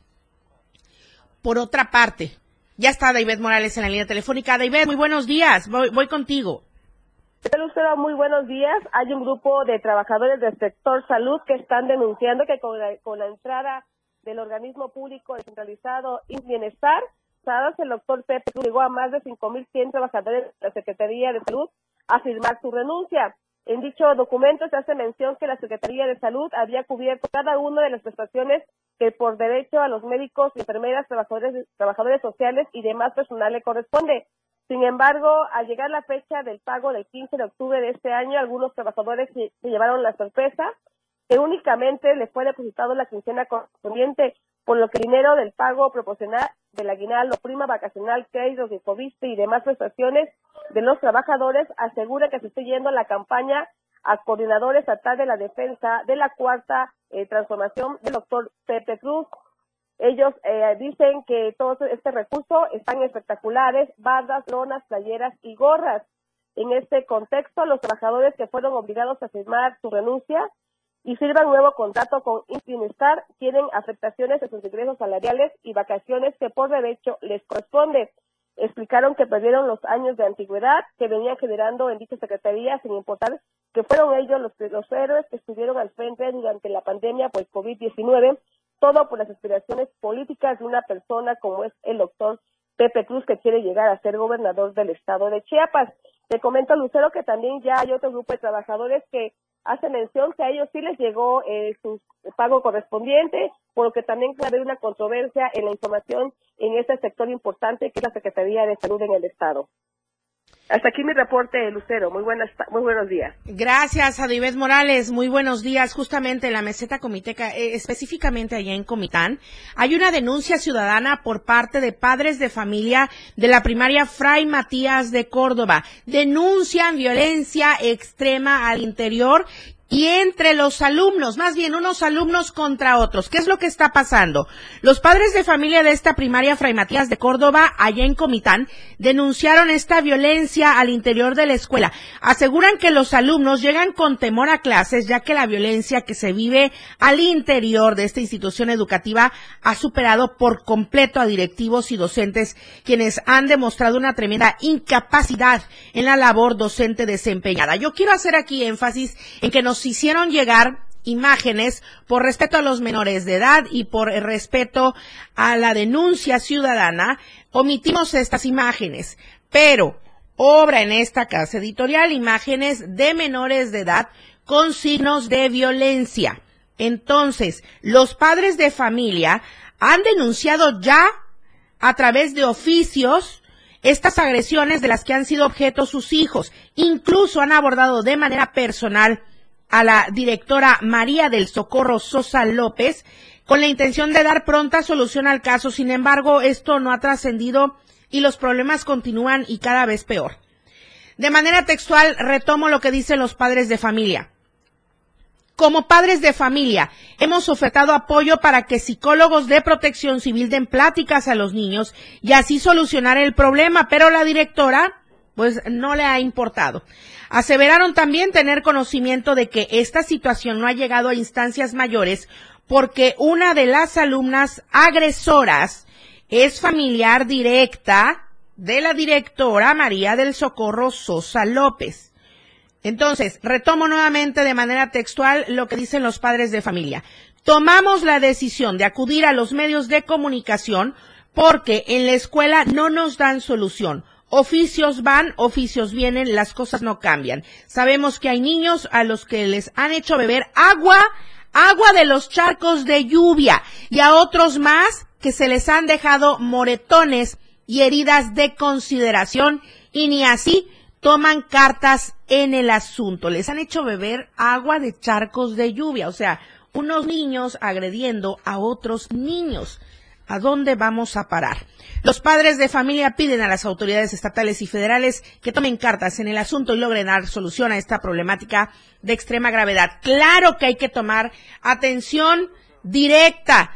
Speaker 1: Por otra parte, ya está David Morales en la línea telefónica. David, muy buenos días. Voy, voy contigo.
Speaker 17: Muy buenos días. Hay un grupo de trabajadores del sector salud que están denunciando que con la, entrada del organismo público descentralizado y bienestar, el doctor Pepe llegó a más de 5.100 trabajadores de la Secretaría de Salud a firmar su renuncia. En dicho documento se hace mención que la Secretaría de Salud había cubierto cada una de las prestaciones que por derecho a los médicos, enfermeras, trabajadores, trabajadores sociales y demás personal le corresponde. Sin embargo, al llegar la fecha del pago del 15 de octubre de este año, algunos trabajadores se, llevaron la sorpresa que únicamente les fue depositado la quincena correspondiente, por lo que el dinero del pago proporcional del aguinaldo, prima vacacional, créditos de coviste y demás prestaciones de los trabajadores asegura que se está yendo la campaña a coordinador estatal de la defensa de la cuarta eh, transformación del doctor Pepe Cruz. Ellos eh, dicen que todo este recurso están espectaculares, bandas, lonas, playeras y gorras. En este contexto, los trabajadores que fueron obligados a firmar su renuncia y firman nuevo contrato con Bienestar tienen afectaciones en sus ingresos salariales y vacaciones que por derecho les corresponde. Explicaron que perdieron los años de antigüedad que venían generando en dicha secretaría, sin importar que fueron ellos los, los héroes que estuvieron al frente durante la pandemia por el COVID-19 todo por las aspiraciones políticas de una persona como es el doctor Pepe Cruz, que quiere llegar a ser gobernador del estado de Chiapas. Te comento, Lucero, que también ya hay otro grupo de trabajadores que hace mención que a ellos sí les llegó eh, su pago correspondiente, por lo que también puede haber una controversia en la información en este sector importante que es la Secretaría de Salud en el Estado. Hasta aquí mi reporte, Lucero. Muy, buenas, muy buenos días.
Speaker 1: Gracias, Adibet Morales. Muy buenos días. Justamente en la meseta comiteca, eh, específicamente allá en Comitán, hay una denuncia ciudadana por parte de padres de familia de la primaria Fray Matías de Córdoba. Denuncian violencia extrema al interior y entre los alumnos, más bien unos alumnos contra otros. ¿Qué es lo que está pasando? Los padres de familia de esta primaria Fray Matías de Córdoba, allá en Comitán, denunciaron esta violencia al interior de la escuela. Aseguran que los alumnos llegan con temor a clases, ya que la violencia que se vive al interior de esta institución educativa ha superado por completo a directivos y docentes, quienes han demostrado una tremenda incapacidad en la labor docente desempeñada. Yo quiero hacer aquí énfasis en que nos hicieron llegar imágenes por respeto a los menores de edad y por respeto a la denuncia ciudadana, omitimos estas imágenes, pero obra en esta casa editorial imágenes de menores de edad con signos de violencia. Entonces, los padres de familia han denunciado ya a través de oficios estas agresiones de las que han sido objeto sus hijos. Incluso han abordado de manera personal a la directora María del Socorro Sosa López con la intención de dar pronta solución al caso. Sin embargo, esto no ha trascendido y los problemas continúan y cada vez peor. De manera textual, retomo lo que dicen los padres de familia. Como padres de familia, hemos ofertado apoyo para que psicólogos de protección civil den pláticas a los niños y así solucionar el problema, pero la directora, pues no le ha importado. Aseveraron también tener conocimiento de que esta situación no ha llegado a instancias mayores porque una de las alumnas agresoras es familiar directa de la directora María del Socorro Sosa López. Entonces, retomo nuevamente de manera textual lo que dicen los padres de familia. Tomamos la decisión de acudir a los medios de comunicación porque en la escuela no nos dan solución. Oficios van, oficios vienen, las cosas no cambian. Sabemos que hay niños a los que les han hecho beber agua, agua de los charcos de lluvia y a otros más que se les han dejado moretones y heridas de consideración y ni así toman cartas en el asunto. Les han hecho beber agua de charcos de lluvia, o sea, unos niños agrediendo a otros niños. ¿A dónde vamos a parar? Los padres de familia piden a las autoridades estatales y federales que tomen cartas en el asunto y logren dar solución a esta problemática de extrema gravedad. Claro que hay que tomar atención directa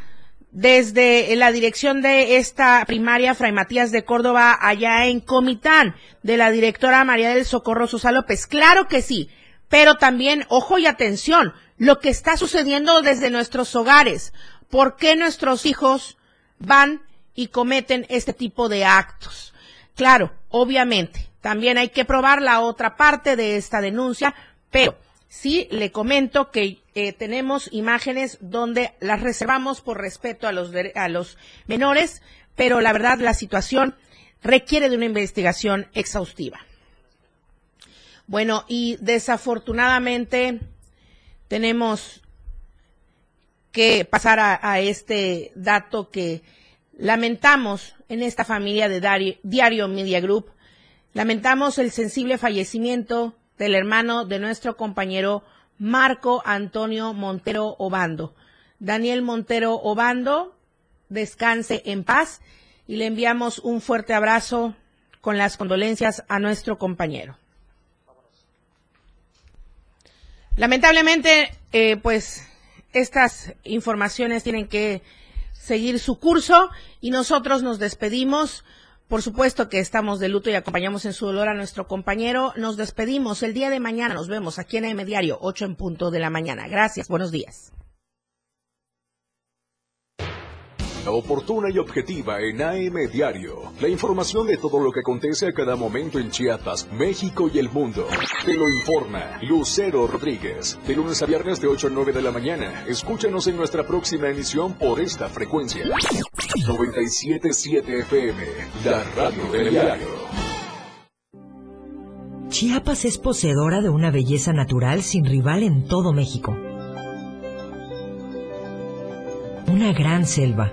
Speaker 1: desde la dirección de esta primaria Fray Matías de Córdoba allá en Comitán, de la directora María del Socorro Sosa López. Claro que sí, pero también, ojo y atención, lo que está sucediendo desde nuestros hogares. ¿Por qué nuestros hijos van y cometen este tipo de actos. Claro, obviamente, también hay que probar la otra parte de esta denuncia, pero sí le comento que eh, tenemos imágenes donde las reservamos por respeto a los, a los menores, pero la verdad la situación requiere de una investigación exhaustiva. Bueno, y desafortunadamente tenemos que pasar a, este dato que lamentamos en esta familia de Diario, Media Group, lamentamos el sensible fallecimiento del hermano de nuestro compañero Marco Antonio Montero Obando. Daniel Montero Obando, descanse en paz y le enviamos un fuerte abrazo con las condolencias a nuestro compañero. Lamentablemente, eh, pues estas informaciones tienen que seguir su curso y nosotros nos despedimos. Por supuesto que estamos de luto y acompañamos en su dolor a nuestro compañero. Nos despedimos el día de mañana. Nos vemos aquí en AM Diario, 8 en punto de la mañana. Gracias. Buenos días.
Speaker 2: Oportuna y objetiva en AM Diario. La información de todo lo que acontece a cada momento en Chiapas, México y el mundo. Te lo informa Lucero Rodríguez. De lunes a viernes de 8 a 9 de la mañana. Escúchanos en nuestra próxima emisión por esta frecuencia. 97.7 FM, la radio del diario.
Speaker 18: Chiapas es poseedora de una belleza natural sin rival en todo México. Una gran selva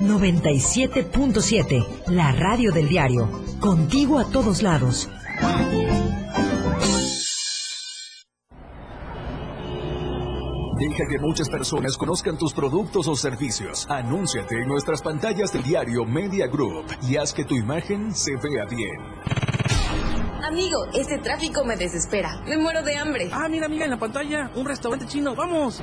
Speaker 18: 97.7, la radio del diario. Contigo a todos lados.
Speaker 2: Deja que muchas personas conozcan tus productos o servicios. Anúnciate en nuestras pantallas del diario Media Group y haz que tu imagen se vea bien.
Speaker 19: Amigo, este tráfico me desespera. Me muero de hambre.
Speaker 20: Ah, mira, mira en la pantalla, un restaurante chino. ¡Vamos!